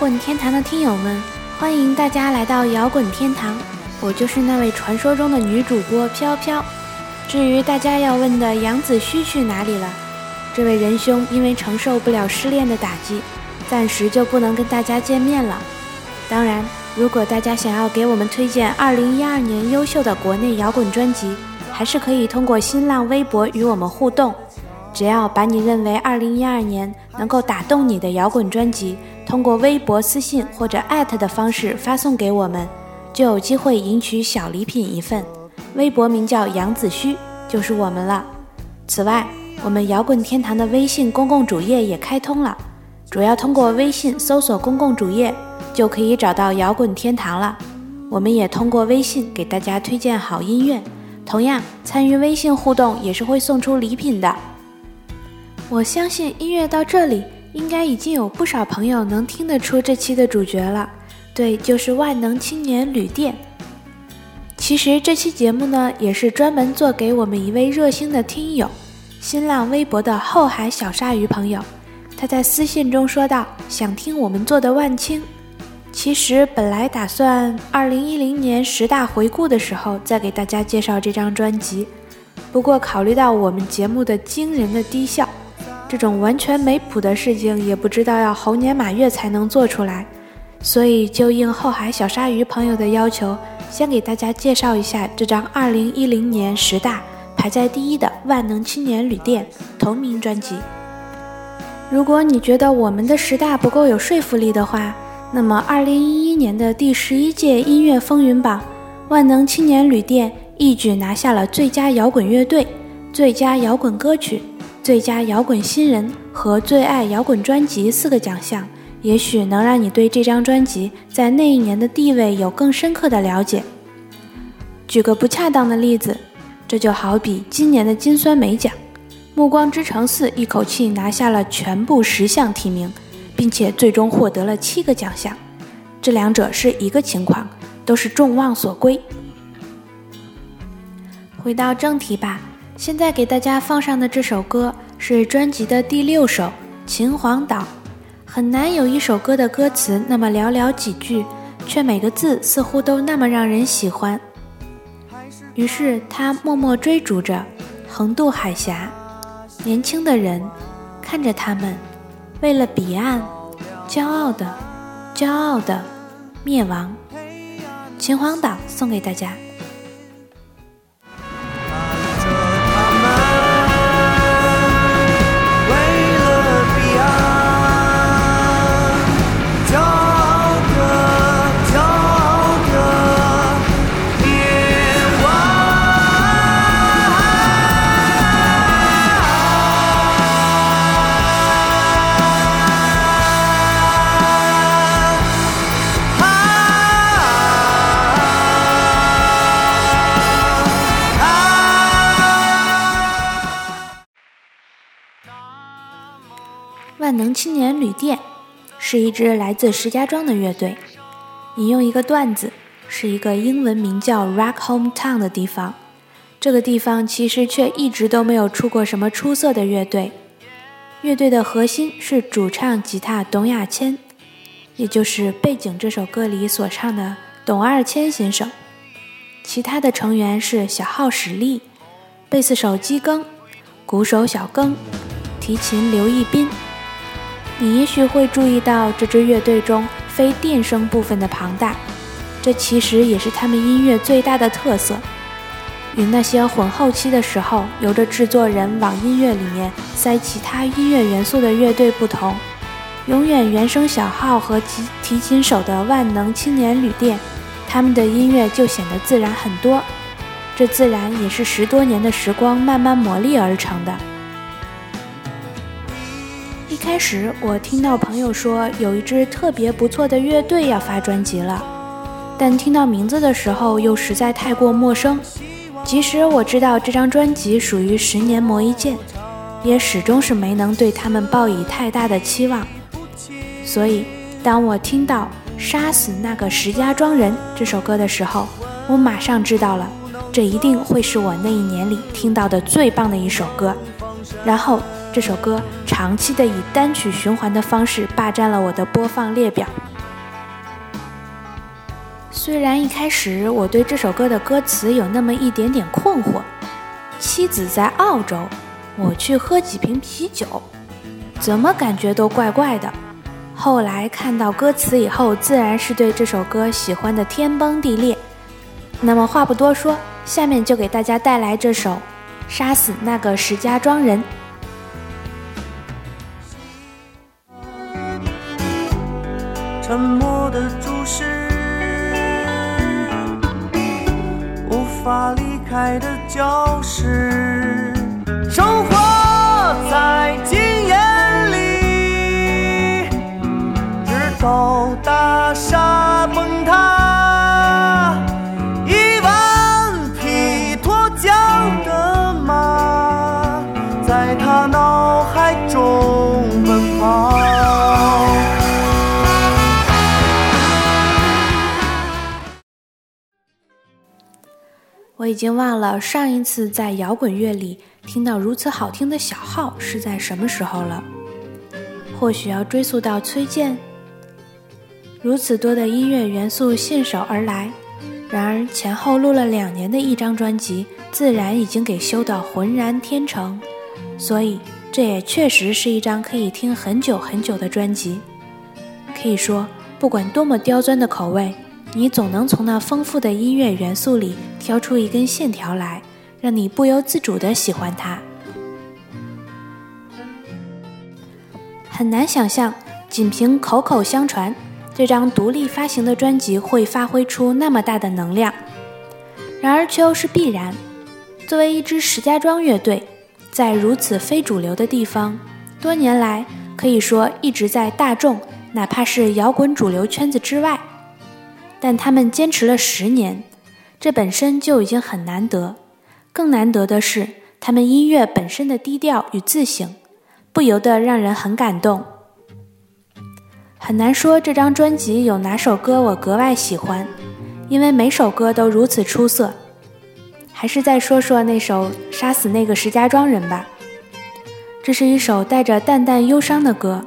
位摇滚天堂的听友们，欢迎大家来到摇滚天堂，我就是那位传说中的女主播飘飘。至于大家要问的杨子虚去哪里了，这位仁兄因为承受不了失恋的打击，暂时就不能跟大家见面了。当然，如果大家想要给我们推荐2012年优秀的国内摇滚专辑，还是可以通过新浪微博与我们互动。只要把你认为2012年能够打动你的摇滚专辑，通过微博私信或者艾特的方式发送给我们，就有机会赢取小礼品一份。微博名叫杨子虚，就是我们了。此外，我们摇滚天堂的微信公共主页也开通了，主要通过微信搜索公共主页，就可以找到摇滚天堂了。我们也通过微信给大家推荐好音乐，同样参与微信互动也是会送出礼品的。我相信音乐到这里，应该已经有不少朋友能听得出这期的主角了，对，就是万能青年旅店。其实这期节目呢，也是专门做给我们一位热心的听友，新浪微博的后海小鲨鱼朋友。他在私信中说道：“想听我们做的万青。”其实本来打算二零一零年十大回顾的时候再给大家介绍这张专辑，不过考虑到我们节目的惊人的低效，这种完全没谱的事情也不知道要猴年马月才能做出来，所以就应后海小鲨鱼朋友的要求。先给大家介绍一下这张2010年十大排在第一的《万能青年旅店》同名专辑。如果你觉得我们的十大不够有说服力的话，那么2011年的第十一届音乐风云榜，《万能青年旅店》一举拿下了最佳摇滚乐队、最佳摇滚歌曲、最佳摇滚新人和最爱摇滚专辑四个奖项。也许能让你对这张专辑在那一年的地位有更深刻的了解。举个不恰当的例子，这就好比今年的金酸梅奖，《暮光之城四》一口气拿下了全部十项提名，并且最终获得了七个奖项，这两者是一个情况，都是众望所归。回到正题吧，现在给大家放上的这首歌是专辑的第六首《秦皇岛》。很难有一首歌的歌词那么寥寥几句，却每个字似乎都那么让人喜欢。于是他默默追逐着，横渡海峡。年轻的人看着他们，为了彼岸，骄傲的，骄傲的灭亡。秦皇岛送给大家。万能青年旅店是一支来自石家庄的乐队。引用一个段子，是一个英文名叫 Rock Hometown 的地方。这个地方其实却一直都没有出过什么出色的乐队。乐队的核心是主唱吉他董亚千，也就是背景这首歌里所唱的董二千先生。其他的成员是小号史力、贝斯手基更、鼓手小更、提琴刘义斌。你也许会注意到这支乐队中非电声部分的庞大，这其实也是他们音乐最大的特色。与那些混后期的时候由着制作人往音乐里面塞其他音乐元素的乐队不同，永远原声小号和提提琴手的万能青年旅店，他们的音乐就显得自然很多。这自然也是十多年的时光慢慢磨砺而成的。开始我听到朋友说有一支特别不错的乐队要发专辑了，但听到名字的时候又实在太过陌生。即使我知道这张专辑属于十年磨一剑，也始终是没能对他们抱以太大的期望。所以，当我听到《杀死那个石家庄人》这首歌的时候，我马上知道了，这一定会是我那一年里听到的最棒的一首歌。然后。这首歌长期的以单曲循环的方式霸占了我的播放列表。虽然一开始我对这首歌的歌词有那么一点点困惑，妻子在澳洲，我去喝几瓶啤酒，怎么感觉都怪怪的。后来看到歌词以后，自然是对这首歌喜欢的天崩地裂。那么话不多说，下面就给大家带来这首《杀死那个石家庄人》。沉默的注视，无法离开的教室，生活在经验里，直到已经忘了上一次在摇滚乐里听到如此好听的小号是在什么时候了。或许要追溯到崔健。如此多的音乐元素信手而来，然而前后录了两年的一张专辑，自然已经给修得浑然天成。所以这也确实是一张可以听很久很久的专辑。可以说，不管多么刁钻的口味。你总能从那丰富的音乐元素里挑出一根线条来，让你不由自主地喜欢它。很难想象，仅凭口口相传，这张独立发行的专辑会发挥出那么大的能量。然而却又是必然。作为一支石家庄乐队，在如此非主流的地方，多年来可以说一直在大众，哪怕是摇滚主流圈子之外。但他们坚持了十年，这本身就已经很难得。更难得的是，他们音乐本身的低调与自省，不由得让人很感动。很难说这张专辑有哪首歌我格外喜欢，因为每首歌都如此出色。还是再说说那首《杀死那个石家庄人》吧。这是一首带着淡淡忧伤的歌，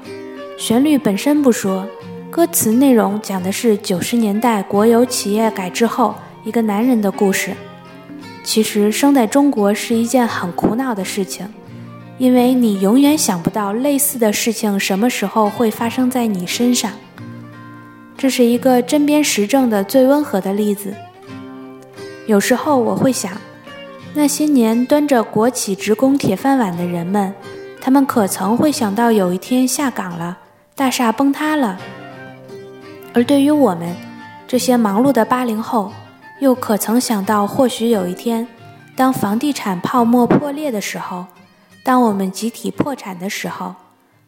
旋律本身不说。歌词内容讲的是九十年代国有企业改制后一个男人的故事。其实生在中国是一件很苦恼的事情，因为你永远想不到类似的事情什么时候会发生在你身上。这是一个针砭时政的最温和的例子。有时候我会想，那些年端着国企职工铁饭碗的人们，他们可曾会想到有一天下岗了，大厦崩塌了？而对于我们这些忙碌的八零后，又可曾想到，或许有一天，当房地产泡沫破裂的时候，当我们集体破产的时候，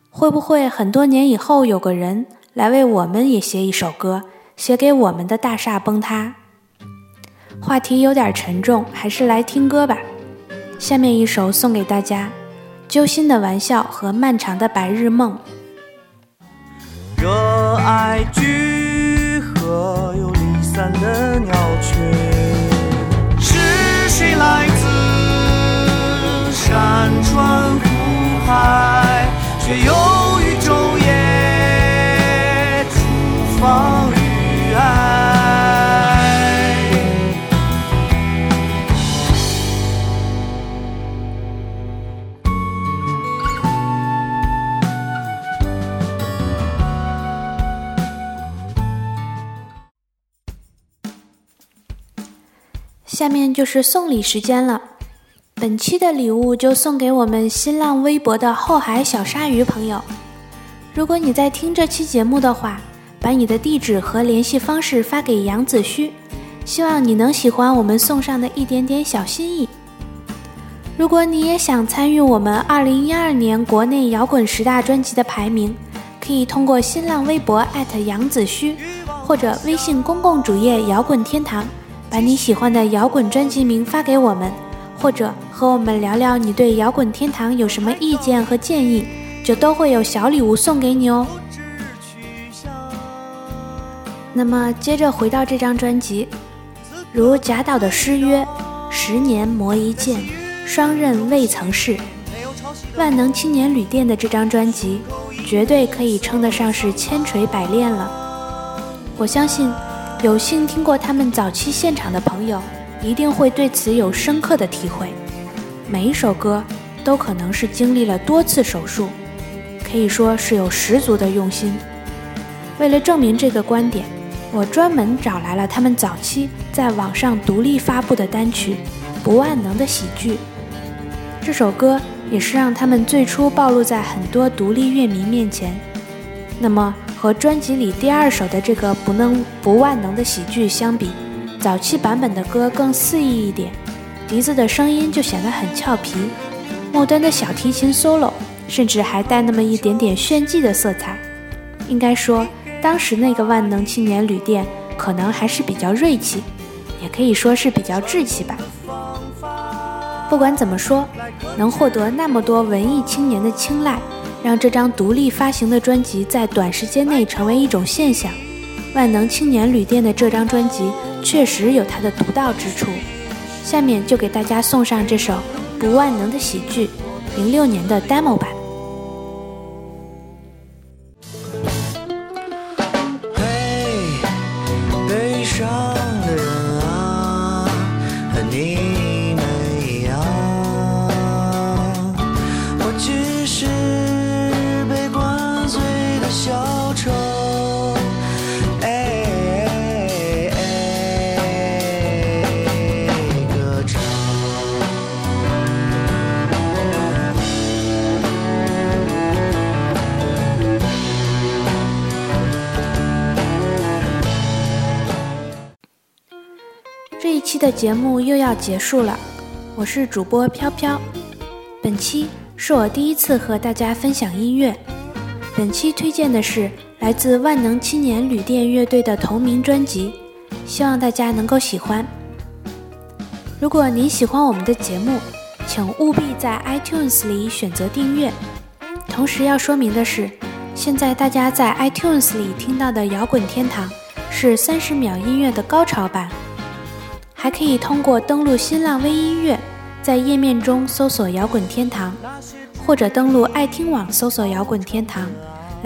会不会很多年以后，有个人来为我们也写一首歌，写给我们的大厦崩塌？话题有点沉重，还是来听歌吧。下面一首送给大家，《揪心的玩笑》和《漫长的白日梦》。热爱聚合又离散的鸟群，是谁来自山川湖海，却又于昼夜厨房下面就是送礼时间了，本期的礼物就送给我们新浪微博的后海小鲨鱼朋友。如果你在听这期节目的话，把你的地址和联系方式发给杨子虚，希望你能喜欢我们送上的一点点小心意。如果你也想参与我们2012年国内摇滚十大专辑的排名，可以通过新浪微博艾特杨子虚，或者微信公共主页摇滚天堂。把你喜欢的摇滚专辑名发给我们，或者和我们聊聊你对摇滚天堂有什么意见和建议，就都会有小礼物送给你哦。那么接着回到这张专辑，如贾岛的诗曰：“十年磨一剑，双刃未曾试。”万能青年旅店的这张专辑，绝对可以称得上是千锤百炼了。我相信，有幸听过他们早期现场的朋友，一定会对此有深刻的体会。每一首歌都可能是经历了多次手术，可以说是有十足的用心。为了证明这个观点，我专门找来了他们早期在网上独立发布的单曲《不万能的喜剧》。这首歌也是让他们最初暴露在很多独立乐迷面前。那么，和专辑里第二首的这个“不能不万能的喜剧”相比，早期版本的歌更肆意一点，笛子的声音就显得很俏皮，末端的小提琴 solo 甚至还带那么一点点炫技的色彩。应该说，当时那个万能青年旅店可能还是比较锐气，也可以说是比较稚气吧。不管怎么说，能获得那么多文艺青年的青睐，让这张独立发行的专辑在短时间内成为一种现象。万能青年旅店的这张专辑确实有它的独到之处。下面就给大家送上这首《不万能的喜剧》，零六年的 demo 版。的节目又要结束了，我是主播飘飘。本期是我第一次和大家分享音乐。本期推荐的是来自万能青年旅店乐队的同名专辑，希望大家能够喜欢。如果您喜欢我们的节目，请务必在 iTunes 里选择订阅。同时要说明的是，现在大家在 iTunes 里听到的《摇滚天堂》是三十秒音乐的高潮版。还可以通过登录新浪微音乐，在页面中搜索“摇滚天堂”，或者登录爱听网搜索“摇滚天堂”，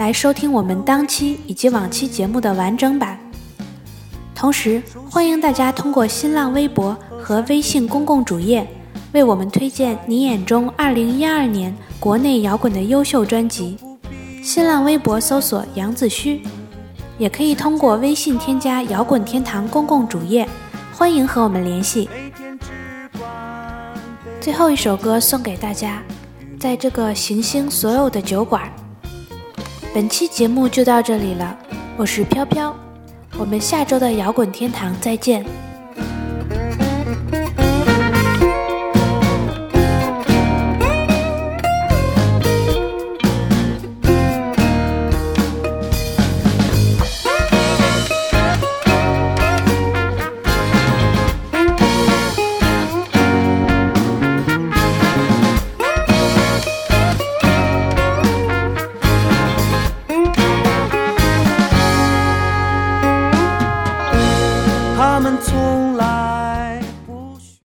来收听我们当期以及往期节目的完整版。同时，欢迎大家通过新浪微博和微信公共主页，为我们推荐你眼中2012年国内摇滚的优秀专辑。新浪微博搜索“杨子虚”，也可以通过微信添加“摇滚天堂”公共主页。欢迎和我们联系。最后一首歌送给大家，在这个行星所有的酒馆。本期节目就到这里了，我是飘飘，我们下周的摇滚天堂再见。